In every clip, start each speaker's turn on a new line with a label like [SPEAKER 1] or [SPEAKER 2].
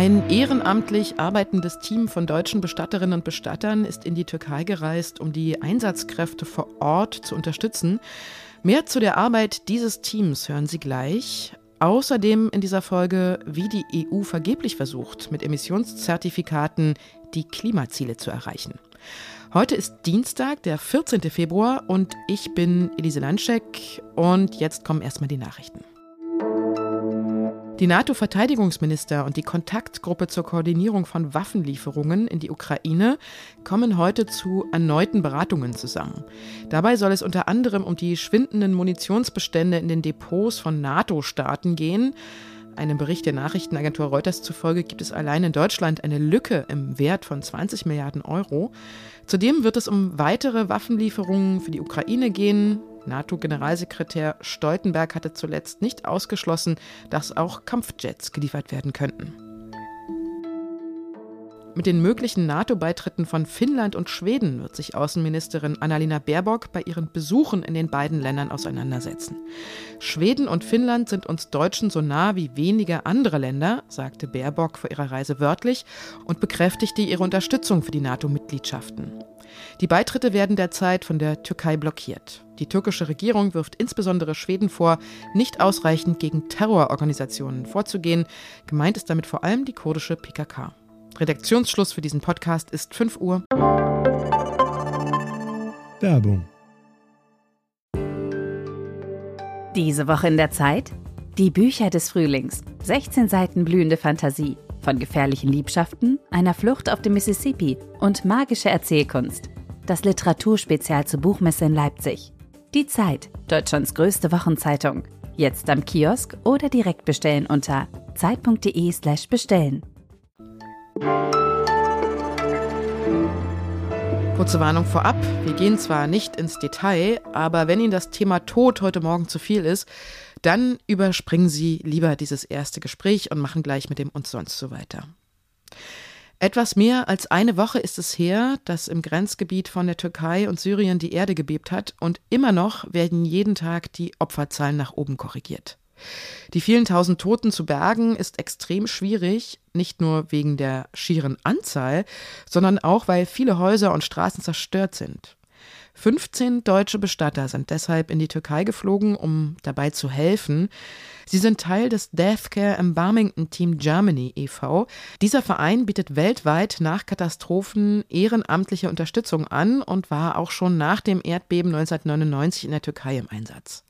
[SPEAKER 1] Ein ehrenamtlich arbeitendes Team von deutschen Bestatterinnen und Bestattern ist in die Türkei gereist, um die Einsatzkräfte vor Ort zu unterstützen. Mehr zu der Arbeit dieses Teams hören Sie gleich. Außerdem in dieser Folge, wie die EU vergeblich versucht, mit Emissionszertifikaten die Klimaziele zu erreichen. Heute ist Dienstag, der 14. Februar und ich bin Elise Landschek und jetzt kommen erstmal die Nachrichten. Die NATO-Verteidigungsminister und die Kontaktgruppe zur Koordinierung von Waffenlieferungen in die Ukraine kommen heute zu erneuten Beratungen zusammen. Dabei soll es unter anderem um die schwindenden Munitionsbestände in den Depots von NATO-Staaten gehen. Einem Bericht der Nachrichtenagentur Reuters zufolge gibt es allein in Deutschland eine Lücke im Wert von 20 Milliarden Euro. Zudem wird es um weitere Waffenlieferungen für die Ukraine gehen. NATO-Generalsekretär Stoltenberg hatte zuletzt nicht ausgeschlossen, dass auch Kampfjets geliefert werden könnten. Mit den möglichen NATO-Beitritten von Finnland und Schweden wird sich Außenministerin Annalena Baerbock bei ihren Besuchen in den beiden Ländern auseinandersetzen. Schweden und Finnland sind uns Deutschen so nah wie wenige andere Länder, sagte Baerbock vor ihrer Reise wörtlich und bekräftigte ihre Unterstützung für die NATO-Mitgliedschaften. Die Beitritte werden derzeit von der Türkei blockiert. Die türkische Regierung wirft insbesondere Schweden vor, nicht ausreichend gegen Terrororganisationen vorzugehen. Gemeint ist damit vor allem die kurdische PKK. Redaktionsschluss für diesen Podcast ist 5 Uhr.
[SPEAKER 2] Werbung.
[SPEAKER 3] Diese Woche in der Zeit? Die Bücher des Frühlings. 16 Seiten blühende Fantasie. Von gefährlichen Liebschaften, einer Flucht auf dem Mississippi und magische Erzählkunst. Das Literaturspezial zur Buchmesse in Leipzig. Die Zeit, Deutschlands größte Wochenzeitung. Jetzt am Kiosk oder direkt bestellen unter zeit.de/slash bestellen.
[SPEAKER 1] Kurze Warnung vorab. Wir gehen zwar nicht ins Detail, aber wenn Ihnen das Thema Tod heute Morgen zu viel ist, dann überspringen Sie lieber dieses erste Gespräch und machen gleich mit dem und sonst so weiter. Etwas mehr als eine Woche ist es her, dass im Grenzgebiet von der Türkei und Syrien die Erde gebebt hat und immer noch werden jeden Tag die Opferzahlen nach oben korrigiert. Die vielen tausend Toten zu bergen ist extrem schwierig, nicht nur wegen der schieren Anzahl, sondern auch, weil viele Häuser und Straßen zerstört sind. 15 deutsche Bestatter sind deshalb in die Türkei geflogen, um dabei zu helfen. Sie sind Teil des Deathcare Embalmington Team Germany e.V. Dieser Verein bietet weltweit nach Katastrophen ehrenamtliche Unterstützung an und war auch schon nach dem Erdbeben 1999 in der Türkei im Einsatz.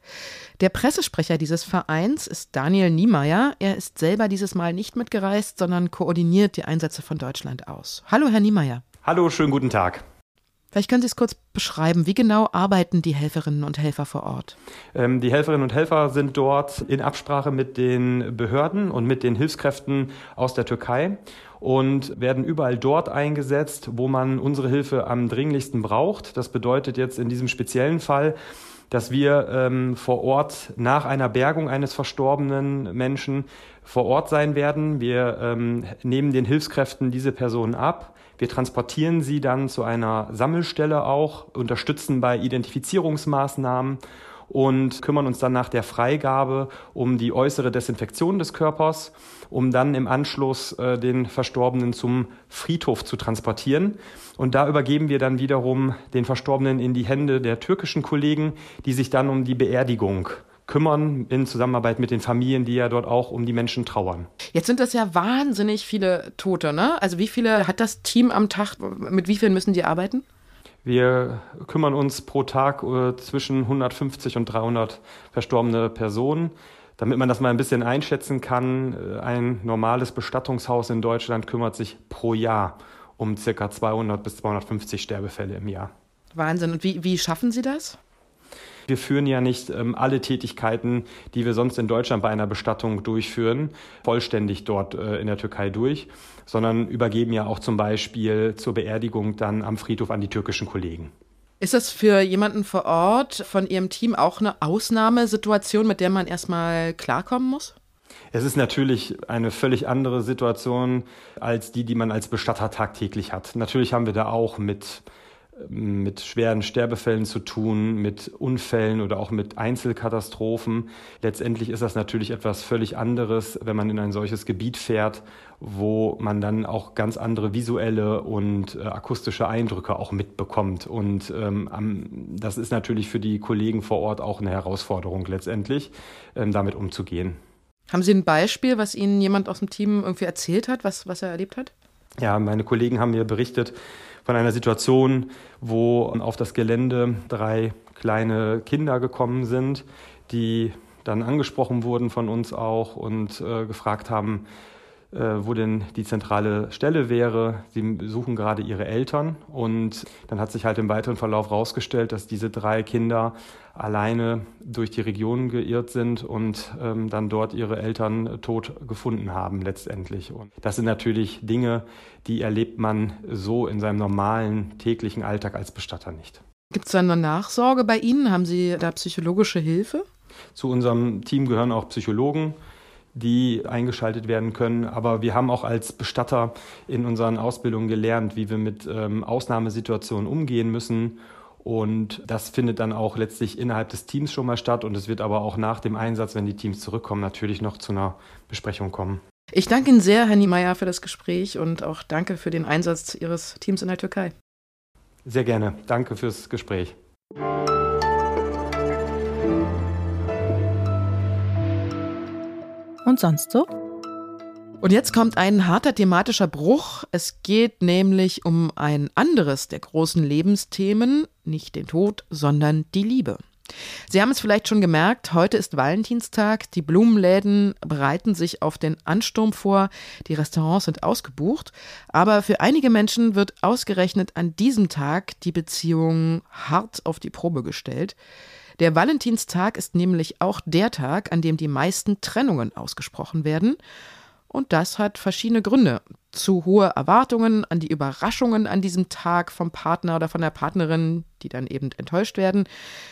[SPEAKER 1] Der Pressesprecher dieses Vereins ist Daniel Niemeyer. Er ist selber dieses Mal nicht mitgereist, sondern koordiniert die Einsätze von Deutschland aus. Hallo, Herr Niemeyer.
[SPEAKER 4] Hallo, schönen guten Tag.
[SPEAKER 1] Vielleicht können Sie es kurz beschreiben. Wie genau arbeiten die Helferinnen und Helfer vor Ort?
[SPEAKER 4] Ähm, die Helferinnen und Helfer sind dort in Absprache mit den Behörden und mit den Hilfskräften aus der Türkei und werden überall dort eingesetzt, wo man unsere Hilfe am dringlichsten braucht. Das bedeutet jetzt in diesem speziellen Fall, dass wir ähm, vor Ort nach einer Bergung eines verstorbenen Menschen vor Ort sein werden. Wir ähm, nehmen den Hilfskräften diese Personen ab wir transportieren sie dann zu einer Sammelstelle auch, unterstützen bei Identifizierungsmaßnahmen und kümmern uns dann nach der Freigabe um die äußere Desinfektion des Körpers, um dann im Anschluss äh, den Verstorbenen zum Friedhof zu transportieren. Und da übergeben wir dann wiederum den Verstorbenen in die Hände der türkischen Kollegen, die sich dann um die Beerdigung kümmern in Zusammenarbeit mit den Familien, die ja dort auch um die Menschen trauern.
[SPEAKER 1] Jetzt sind das ja wahnsinnig viele Tote, ne? Also wie viele hat das Team am Tag, mit wie vielen müssen die arbeiten?
[SPEAKER 4] Wir kümmern uns pro Tag uh, zwischen 150 und 300 verstorbene Personen. Damit man das mal ein bisschen einschätzen kann, äh, ein normales Bestattungshaus in Deutschland kümmert sich pro Jahr um ca. 200 bis 250 Sterbefälle im Jahr.
[SPEAKER 1] Wahnsinn. Und wie, wie schaffen Sie das?
[SPEAKER 4] Wir führen ja nicht ähm, alle Tätigkeiten, die wir sonst in Deutschland bei einer Bestattung durchführen, vollständig dort äh, in der Türkei durch, sondern übergeben ja auch zum Beispiel zur Beerdigung dann am Friedhof an die türkischen Kollegen.
[SPEAKER 1] Ist das für jemanden vor Ort von Ihrem Team auch eine Ausnahmesituation, mit der man erstmal klarkommen muss?
[SPEAKER 4] Es ist natürlich eine völlig andere Situation als die, die man als Bestatter tagtäglich hat. Natürlich haben wir da auch mit mit schweren Sterbefällen zu tun, mit Unfällen oder auch mit Einzelkatastrophen. Letztendlich ist das natürlich etwas völlig anderes, wenn man in ein solches Gebiet fährt, wo man dann auch ganz andere visuelle und äh, akustische Eindrücke auch mitbekommt. Und ähm, das ist natürlich für die Kollegen vor Ort auch eine Herausforderung letztendlich, ähm, damit umzugehen.
[SPEAKER 1] Haben Sie ein Beispiel, was Ihnen jemand aus dem Team irgendwie erzählt hat, was, was er erlebt hat?
[SPEAKER 4] Ja, meine Kollegen haben mir berichtet von einer Situation, wo auf das Gelände drei kleine Kinder gekommen sind, die dann angesprochen wurden von uns auch und äh, gefragt haben, wo denn die zentrale Stelle wäre. Sie suchen gerade ihre Eltern und dann hat sich halt im weiteren Verlauf herausgestellt, dass diese drei Kinder alleine durch die Region geirrt sind und ähm, dann dort ihre Eltern tot gefunden haben letztendlich. Und das sind natürlich Dinge, die erlebt man so in seinem normalen täglichen Alltag als Bestatter nicht.
[SPEAKER 1] Gibt es da eine Nachsorge bei Ihnen? Haben Sie da psychologische Hilfe?
[SPEAKER 4] Zu unserem Team gehören auch Psychologen, die eingeschaltet werden können. Aber wir haben auch als Bestatter in unseren Ausbildungen gelernt, wie wir mit ähm, Ausnahmesituationen umgehen müssen. Und das findet dann auch letztlich innerhalb des Teams schon mal statt. Und es wird aber auch nach dem Einsatz, wenn die Teams zurückkommen, natürlich noch zu einer Besprechung kommen.
[SPEAKER 1] Ich danke Ihnen sehr, Herr Niemeyer, für das Gespräch und auch danke für den Einsatz Ihres Teams in der Türkei.
[SPEAKER 4] Sehr gerne. Danke fürs Gespräch.
[SPEAKER 3] Und sonst so?
[SPEAKER 1] Und jetzt kommt ein harter thematischer Bruch. Es geht nämlich um ein anderes der großen Lebensthemen, nicht den Tod, sondern die Liebe. Sie haben es vielleicht schon gemerkt, heute ist Valentinstag, die Blumenläden bereiten sich auf den Ansturm vor, die Restaurants sind ausgebucht, aber für einige Menschen wird ausgerechnet an diesem Tag die Beziehung hart auf die Probe gestellt. Der Valentinstag ist nämlich auch der Tag, an dem die meisten Trennungen ausgesprochen werden. Und das hat verschiedene Gründe. Zu hohe Erwartungen an die Überraschungen an diesem Tag vom Partner oder von der Partnerin, die dann eben enttäuscht werden.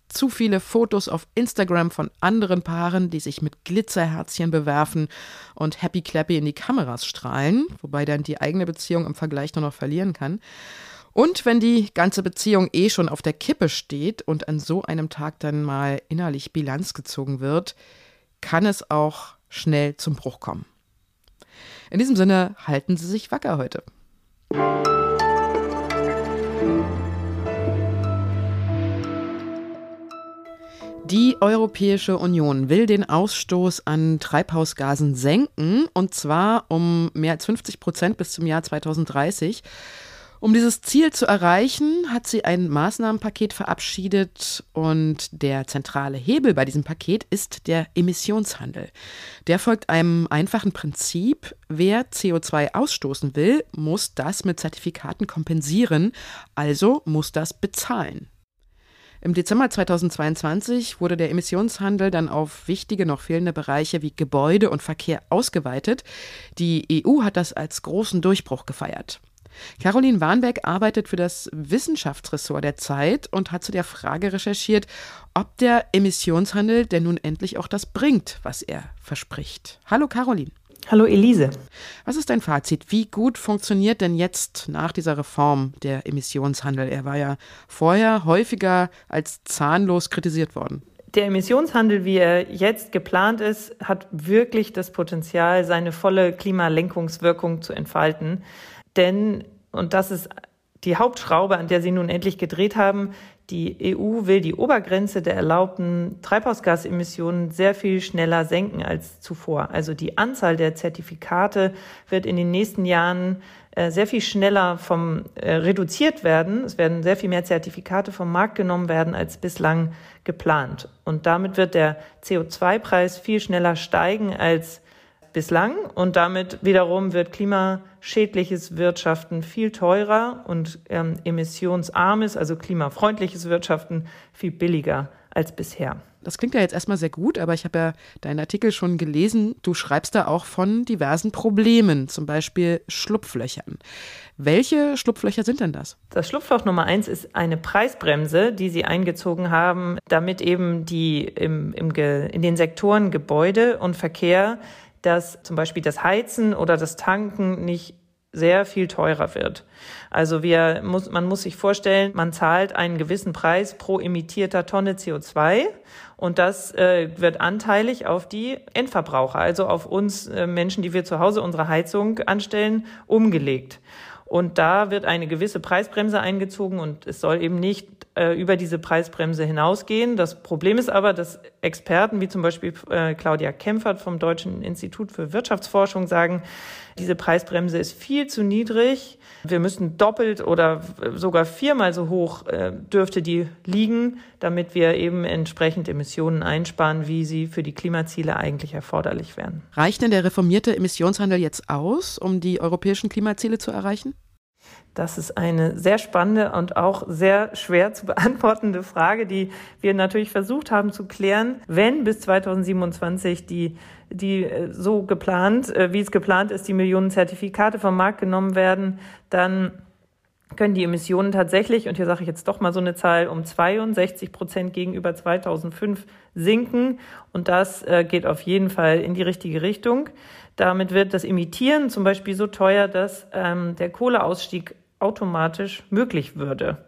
[SPEAKER 1] Zu viele Fotos auf Instagram von anderen Paaren, die sich mit Glitzerherzchen bewerfen und Happy Clappy in die Kameras strahlen, wobei dann die eigene Beziehung im Vergleich nur noch verlieren kann. Und wenn die ganze Beziehung eh schon auf der Kippe steht und an so einem Tag dann mal innerlich Bilanz gezogen wird, kann es auch schnell zum Bruch kommen. In diesem Sinne, halten Sie sich wacker heute. Die Europäische Union will den Ausstoß an Treibhausgasen senken, und zwar um mehr als 50 Prozent bis zum Jahr 2030. Um dieses Ziel zu erreichen, hat sie ein Maßnahmenpaket verabschiedet und der zentrale Hebel bei diesem Paket ist der Emissionshandel. Der folgt einem einfachen Prinzip. Wer CO2 ausstoßen will, muss das mit Zertifikaten kompensieren, also muss das bezahlen. Im Dezember 2022 wurde der Emissionshandel dann auf wichtige noch fehlende Bereiche wie Gebäude und Verkehr ausgeweitet. Die EU hat das als großen Durchbruch gefeiert. Caroline Warnbeck arbeitet für das Wissenschaftsressort der Zeit und hat zu der Frage recherchiert, ob der Emissionshandel denn nun endlich auch das bringt, was er verspricht. Hallo Caroline.
[SPEAKER 2] Hallo Elise.
[SPEAKER 1] Was ist dein Fazit? Wie gut funktioniert denn jetzt nach dieser Reform der Emissionshandel? Er war ja vorher häufiger als zahnlos kritisiert worden.
[SPEAKER 2] Der Emissionshandel, wie er jetzt geplant ist, hat wirklich das Potenzial, seine volle Klimalenkungswirkung zu entfalten. Denn, und das ist die Hauptschraube, an der Sie nun endlich gedreht haben, die EU will die Obergrenze der erlaubten Treibhausgasemissionen sehr viel schneller senken als zuvor. Also die Anzahl der Zertifikate wird in den nächsten Jahren äh, sehr viel schneller vom äh, reduziert werden. Es werden sehr viel mehr Zertifikate vom Markt genommen werden als bislang geplant. Und damit wird der CO2-Preis viel schneller steigen als bislang und damit wiederum wird klimaschädliches Wirtschaften viel teurer und ähm, emissionsarmes, also klimafreundliches Wirtschaften viel billiger als bisher.
[SPEAKER 1] Das klingt ja jetzt erstmal sehr gut, aber ich habe ja deinen Artikel schon gelesen. Du schreibst da auch von diversen Problemen, zum Beispiel Schlupflöchern. Welche Schlupflöcher sind denn das?
[SPEAKER 2] Das Schlupfloch Nummer eins ist eine Preisbremse, die sie eingezogen haben, damit eben die im, im in den Sektoren Gebäude und Verkehr dass zum Beispiel das Heizen oder das Tanken nicht sehr viel teurer wird. Also wir muss, man muss sich vorstellen, man zahlt einen gewissen Preis pro emittierter Tonne CO2 und das äh, wird anteilig auf die Endverbraucher, also auf uns äh, Menschen, die wir zu Hause unsere Heizung anstellen, umgelegt. Und da wird eine gewisse Preisbremse eingezogen und es soll eben nicht äh, über diese Preisbremse hinausgehen. Das Problem ist aber, dass Experten wie zum Beispiel äh, Claudia Kempfert vom Deutschen Institut für Wirtschaftsforschung sagen, diese Preisbremse ist viel zu niedrig. Wir müssen doppelt oder sogar viermal so hoch äh, dürfte die liegen, damit wir eben entsprechend Emissionen einsparen, wie sie für die Klimaziele eigentlich erforderlich wären.
[SPEAKER 1] Reicht denn der reformierte Emissionshandel jetzt aus, um die europäischen Klimaziele zu erreichen?
[SPEAKER 2] Das ist eine sehr spannende und auch sehr schwer zu beantwortende Frage, die wir natürlich versucht haben zu klären. Wenn bis 2027 die, die äh, so geplant, äh, wie es geplant ist, die Millionen Zertifikate vom Markt genommen werden, dann können die Emissionen tatsächlich, und hier sage ich jetzt doch mal so eine Zahl, um 62 Prozent gegenüber 2005 sinken. Und das äh, geht auf jeden Fall in die richtige Richtung. Damit wird das Emittieren zum Beispiel so teuer, dass ähm, der Kohleausstieg automatisch möglich würde.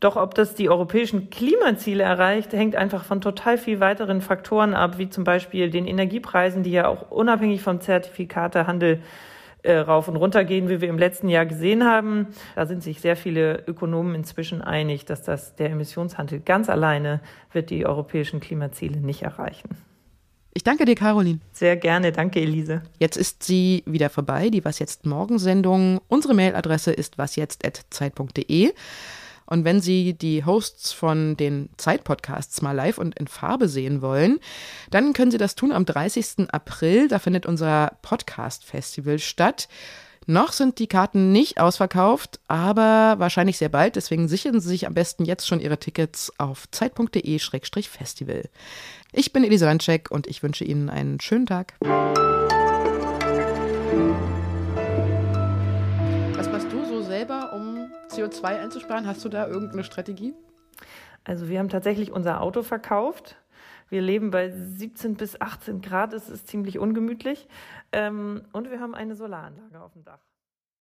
[SPEAKER 2] Doch ob das die europäischen Klimaziele erreicht, hängt einfach von total viel weiteren Faktoren ab, wie zum Beispiel den Energiepreisen, die ja auch unabhängig vom Zertifikatehandel äh, rauf und runter gehen, wie wir im letzten Jahr gesehen haben. Da sind sich sehr viele Ökonomen inzwischen einig, dass das der Emissionshandel ganz alleine wird die europäischen Klimaziele nicht erreichen.
[SPEAKER 1] Ich danke dir, Caroline.
[SPEAKER 2] Sehr gerne, danke, Elise.
[SPEAKER 1] Jetzt ist sie wieder vorbei, die Was jetzt Morgensendung. Unsere Mailadresse ist wasjetzt.zeit.de. Und wenn Sie die Hosts von den Zeitpodcasts mal live und in Farbe sehen wollen, dann können Sie das tun am 30. April. Da findet unser Podcast-Festival statt. Noch sind die Karten nicht ausverkauft, aber wahrscheinlich sehr bald. Deswegen sichern Sie sich am besten jetzt schon Ihre Tickets auf zeit.de-festival. Ich bin Elisa Landcheck und ich wünsche Ihnen einen schönen Tag. Was machst du so selber, um CO2 einzusparen? Hast du da irgendeine Strategie?
[SPEAKER 2] Also wir haben tatsächlich unser Auto verkauft. Wir leben bei 17 bis 18 Grad, es ist ziemlich ungemütlich. Ähm, und wir haben eine Solaranlage auf dem Dach.